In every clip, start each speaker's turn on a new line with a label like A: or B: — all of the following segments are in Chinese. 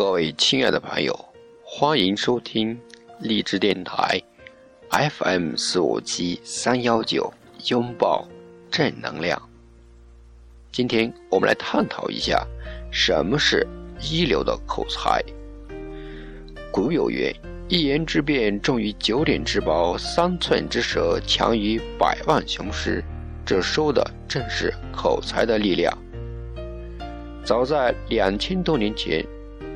A: 各位亲爱的朋友，欢迎收听励志电台 FM 四五七三幺九，拥抱正能量。今天我们来探讨一下什么是一流的口才。古有云：“一言之辩重于九鼎之宝，三寸之舌强于百万雄师。”这说的正是口才的力量。早在两千多年前，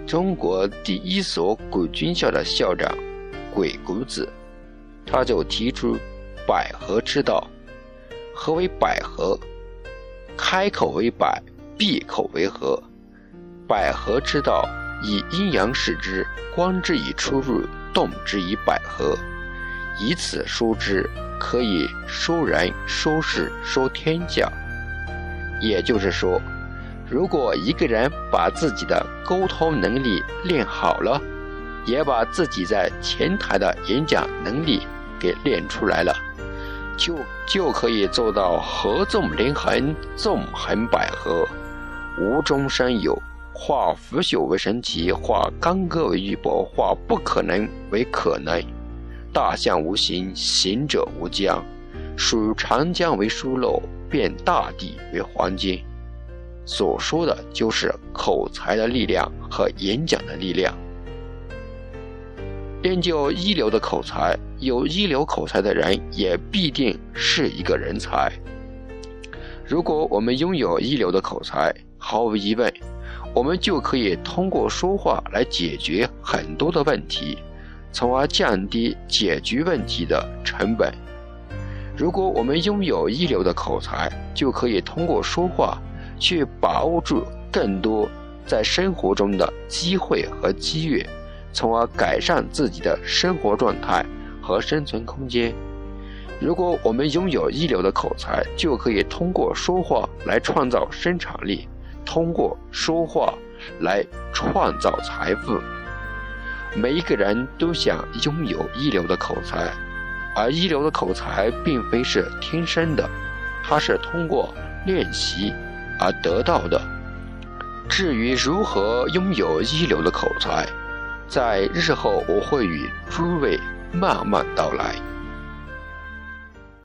A: 中国第一所古军校的校长鬼谷子，他就提出“百合之道”。何为百合？开口为百，闭口为合。百合之道，以阴阳视之，观之以出入，动之以百合，以此说之，可以说人、说事、说天下。也就是说。如果一个人把自己的沟通能力练好了，也把自己在前台的演讲能力给练出来了，就就可以做到合纵连横、纵横捭阖，无中生有，化腐朽为神奇，化干戈为玉帛，化不可能为可能。大象无形，行者无疆，数长江为疏漏，变大地为黄金。所说的就是口才的力量和演讲的力量。练就一流的口才，有一流口才的人也必定是一个人才。如果我们拥有一流的口才，毫无疑问，我们就可以通过说话来解决很多的问题，从而降低解决问题的成本。如果我们拥有一流的口才，就可以通过说话。去把握住更多在生活中的机会和机遇，从而改善自己的生活状态和生存空间。如果我们拥有一流的口才，就可以通过说话来创造生产力，通过说话来创造财富。每一个人都想拥有一流的口才，而一流的口才并非是天生的，它是通过练习。而得到的。至于如何拥有一流的口才，在日后我会与诸位慢慢道来。